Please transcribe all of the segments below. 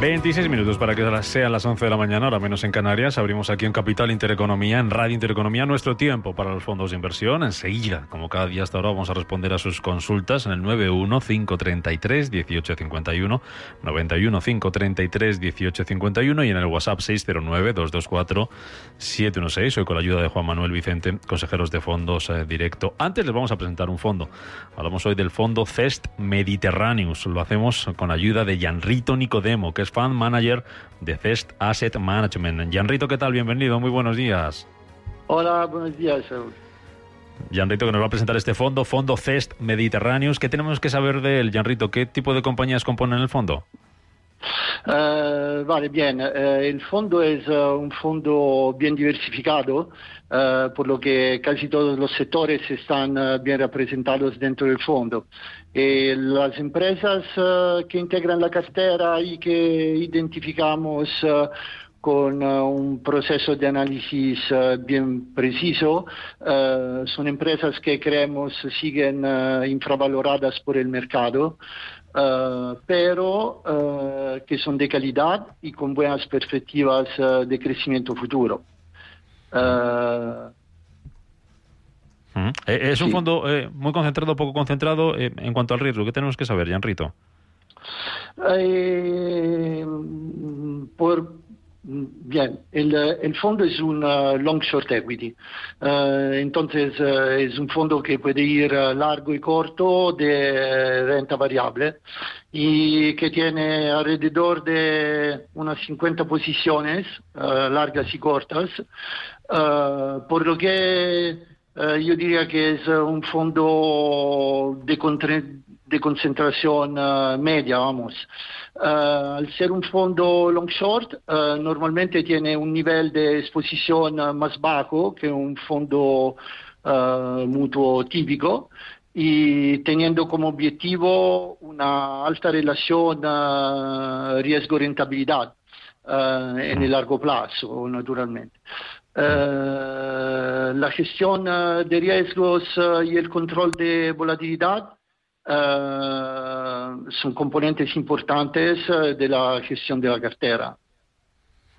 26 minutos para que sean las 11 de la mañana, ahora menos en Canarias. Abrimos aquí en Capital Intereconomía, en Radio Intereconomía, nuestro tiempo para los fondos de inversión. Enseguida, como cada día hasta ahora, vamos a responder a sus consultas en el 91-533-1851, 91-533-1851 y en el WhatsApp 609-224-716. Hoy con la ayuda de Juan Manuel Vicente, consejeros de fondos eh, directo. Antes les vamos a presentar un fondo. Hablamos hoy del fondo CEST Mediterraneus. Lo hacemos con ayuda de Yanrito Nicodemo, que es Fan Manager de Cest Asset Management. Janrito, ¿qué tal? Bienvenido, muy buenos días. Hola, buenos días, Saúl. Janrito, que nos va a presentar este fondo, Fondo Cest Mediterráneos. ¿Qué tenemos que saber de él, Janrito? ¿Qué tipo de compañías componen el fondo? Uh, vale, bien. Uh, el fondo es uh, un fondo bien diversificado, por lo que casi todos los sectores están bien representados dentro del fondo. Y las empresas que integran la cartera y que identificamos con un proceso de análisis bien preciso, son empresas que creemos siguen infravaloradas por el mercado. Pero que son de calidad y con buenas perspectivas de crecimiento futuro. Mm. Es un sí. fondo eh, muy concentrado, poco concentrado eh, en cuanto al riesgo. ¿Qué tenemos que saber, Janrito? Eh, por Bien, el, el, fondo es un long short equity, uh, entonces uh, es un fondo que puede ir largo y corto de renta variable y que tiene alrededor de unas 50 posiciones, largas y cortas, por lo que yo diría que es un fondo de, de concentración media, vamos. Uh, al ser un fondo long short, uh, normalmente tiene un nivel de exposición uh, más bajo que un fondo mutuo típico y teniendo como objetivo una alta relación riesgo-rentabilidad en el largo plazo, naturalmente. La gestión de riesgos y el control de volatilidad son componentes importantes eh, de la gestión de la cartera.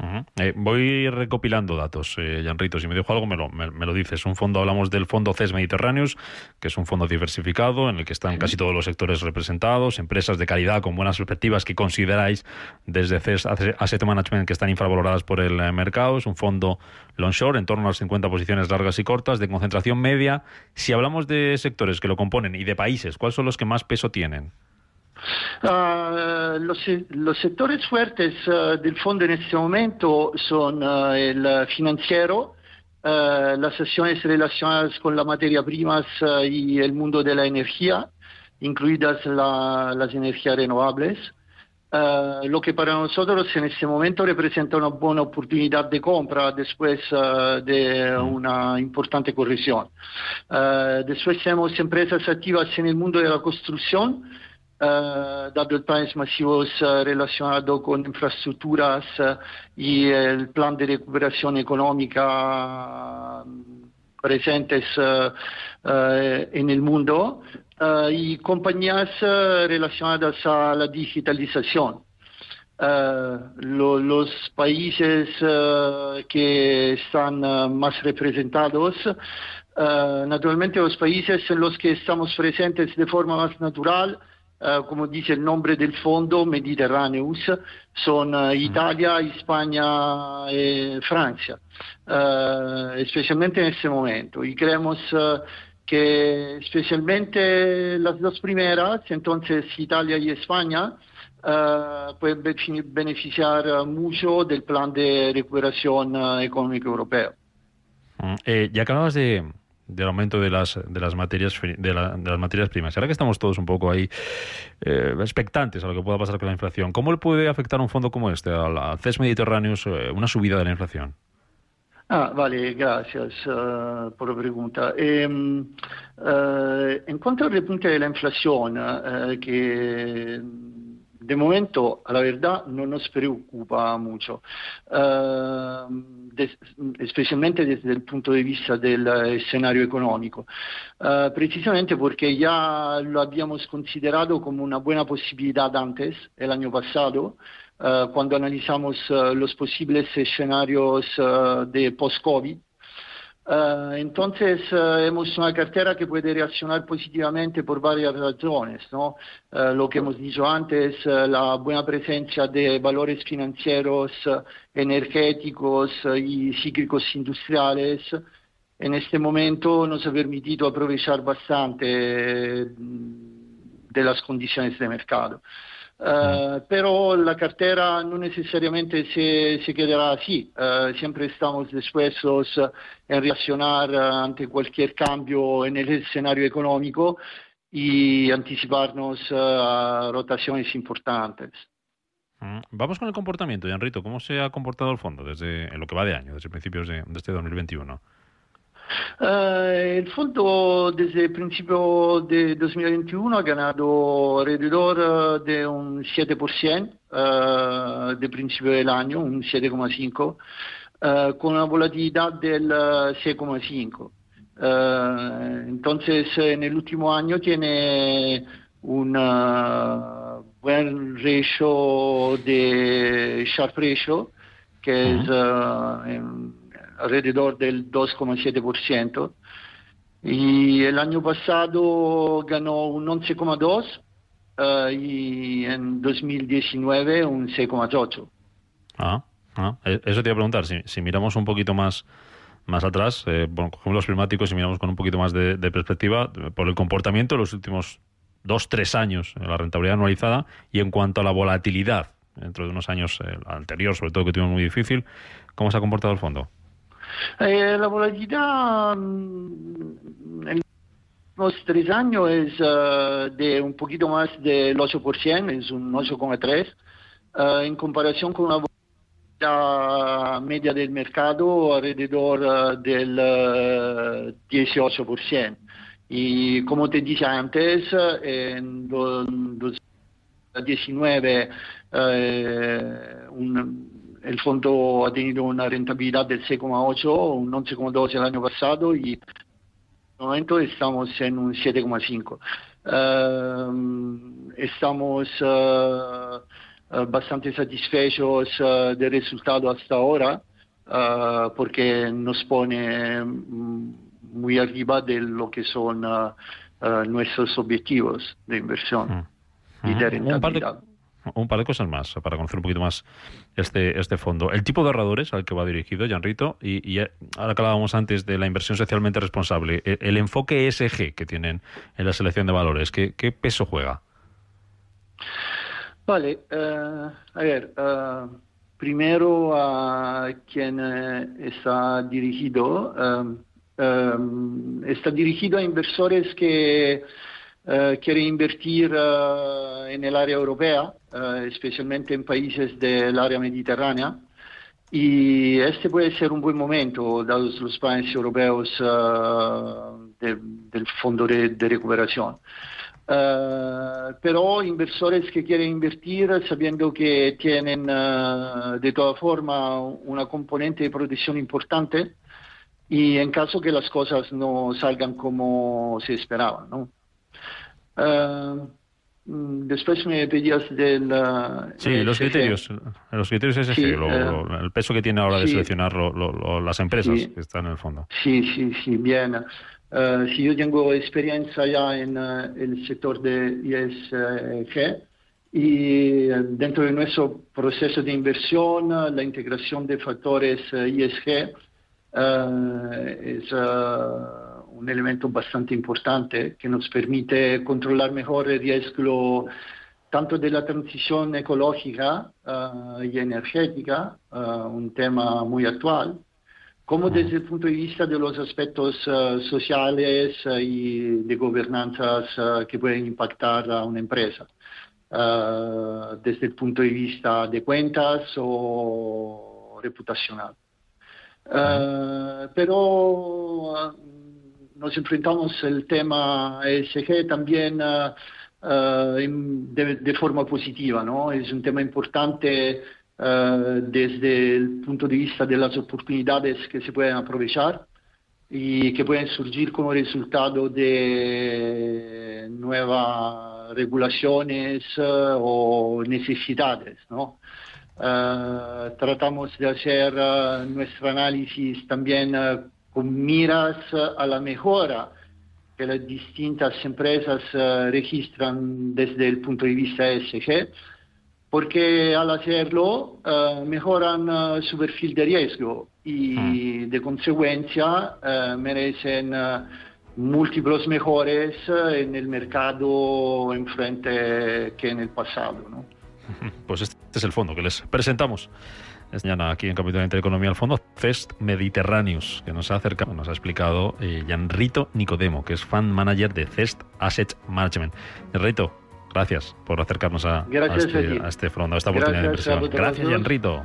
Uh -huh. eh, voy recopilando datos, eh, Janrito. Si me dejo algo, me lo, me, me, lo dices. Un fondo, hablamos del fondo CES Mediterráneos, que es un fondo diversificado en el que están casi todos los sectores representados, empresas de calidad con buenas perspectivas que consideráis desde CES Asset Management que están infravaloradas por el eh, mercado. Es un fondo longshore, en torno a las 50 posiciones largas y cortas, de concentración media. Si hablamos de sectores que lo componen y de países, ¿cuáles son los que más peso tienen? Uh, los, sectores fuertes uh, del fondo en este momento son uh, el financiero, las acciones relacionadas con las materias primas y el mundo de la energía, incluidas la, las energías renovables. lo que para nosotros en este momento representa una buena oportunidad de compra después de una importante corrección. después tenemos empresas activas en el mundo de la construcción, Uh, el planes masivos uh, con infraestructuras uh, y el plan de recuperación económica presentes en el mundo y compañías relacionadas a la digitalización. Lo, los países que están más representados naturalmente los países en los que estamos presentes de forma más natural Uh, como dice el nombre del fondo, Mediterraneus, son uh, Italia, España y Francia, uh, especialmente en este momento. Y creemos que especialmente las dos primeras, entonces Italia y España, pueden beneficiar mucho del plan de recuperación económica europeo. Mm, eh, ya acababas de, del aumento de las, de las materias de, las materias primas. Ahora que estamos todos un poco ahí eh, expectantes a lo que pueda pasar con la inflación, ¿cómo le puede afectar un fondo como este, al CES Mediterráneos, eh, una subida de la inflación? Ah, vale, gracias uh, por la pregunta. Eh, uh, en cuanto al repunte de la inflación, que de momento, la verdad, no nos preocupa mucho, uh, des, especialmente desde el punto de vista del escenario económico, uh, precisamente porque ya lo habíamos considerado como una buena posibilidad antes, el año pasado, uh, cuando analizamos los posibles escenarios de post-COVID. Uh, entonces uh, hemos una cartera que puede reaccionar positivamente por varias razones, ¿no? Uh, lo que hemos dicho antes, la buena presencia de valores financieros, energéticos y cíclicos industriales, en este momento nos ha permitido aprovechar bastante de las condiciones de mercado. Uh, pero la cartera no necesariamente se, se quedará así. Uh, siempre estamos dispuestos en reaccionar ante cualquier cambio en el escenario económico y anticiparnos a rotaciones importantes. Mm. Vamos con el comportamiento, Rito. ¿Cómo se ha comportado el fondo desde en lo que va de año, desde principios de, de este 2021? Uh, el fondo desde el principio de 2021 ha ganado alrededor de un 7% uh, de principio del año, un 7,5%, uh, con una volatilidad del 6,5%. entonces, en el último año tiene un buen ratio de Sharp Ratio, que es alrededor del 2,7%. Y el año pasado ganó un 11,2% uh, y en 2019 un 6,8%. Ah, ah, e, eso te iba a preguntar, si, si miramos un poquito más más atrás, eh, bueno, cogemos los climáticos y miramos con un poquito más de, de, perspectiva por el comportamiento de los últimos dos, tres años, la rentabilidad anualizada, y en cuanto a la volatilidad, dentro de unos años eh, sobre todo que tuvimos muy difícil, ¿cómo se ha comportado el fondo? Eh, la volatilidad mm, en los tres años es uh, de un poquito más del 8%, es un 8,3%, uh, en comparación con una volatilidad media del mercado alrededor uh, del 18%. Y como te dije antes, en 2019 un el fondo ha tenido una rentabilidad del 6,8, un 11,2 el año pasado y en este momento estamos en un 7,5. Uh, estamos uh, bastante satisfechos uh, del resultado hasta ahora porque nos pone muy arriba de lo que son nuestros objetivos de inversión y de rentabilidad un par de cosas más para conocer un poquito más este, este fondo. El tipo de ahorradores al que va dirigido, Janrito, y, y ahora que hablábamos antes de la inversión socialmente responsable, el, el enfoque ESG que tienen en la selección de valores, ¿qué, qué peso juega? Vale, uh, a ver, uh, primero a quien uh, está dirigido, está dirigido a inversores que Uh, quiere invertir uh, en el área europea, uh, especialmente en países del área mediterránea. Y este puede ser un buen momento, dados los planes europeos de, del Fondo de, Recuperación. pero inversores que quieren invertir sabiendo que tienen de todas formas una componente de protección importante y en caso que las cosas no salgan como se esperaba, ¿no? Uh, después me pedías del... sí, los criterios, los criterios es sí, lo, lo, el peso que tiene ahora sí, de seleccionar lo, las empresas sí, que están en el fondo. Sí, sí, sí, bien. Uh, sí, yo tengo experiencia ya en uh, el sector de ISG y dentro de nuestro proceso de inversión, la integración de factores ISG es un elemento bastante importante que nos permite controlar mejor el riesgo tanto de la transición ecológica y energética, un tema muy actual, como desde el punto de vista de los aspectos sociales y de gobernanza que pueden impactar a una empresa. Desde el punto de vista de cuentas o reputacional. Pero nos enfrentamos al tema ESG también in, de, de, forma positiva, ¿no? Es un tema importante desde el punto de vista de las oportunidades que se pueden aprovechar y que pueden surgir como resultado de nuevas regulaciones eh, o necesidades, ¿no? Tratamos de hacer nuestro análisis también con miras a la mejora que las distintas empresas registran desde el punto de vista ESG, porque al hacerlo mejoran su perfil de riesgo y mm. de consecuencia merecen múltiplos mejores en el mercado enfrente que en el pasado. ¿no? Pues este es el fondo que les presentamos esta mañana aquí en Capital Intereconomía, el fondo CEST Mediterraneous, que nos ha acercado, nos ha explicado eh, Gianrito Nicodemo, que es fan manager de CEST Asset Management. Gianrito, gracias por acercarnos a, este, a, este, fondo, a esta oportunidad de inversión. Gracias, Gianrito.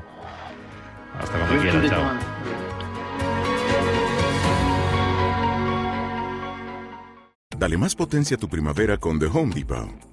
Hasta cuando quieras, chao. Dale más potencia a tu primavera con The Home Depot.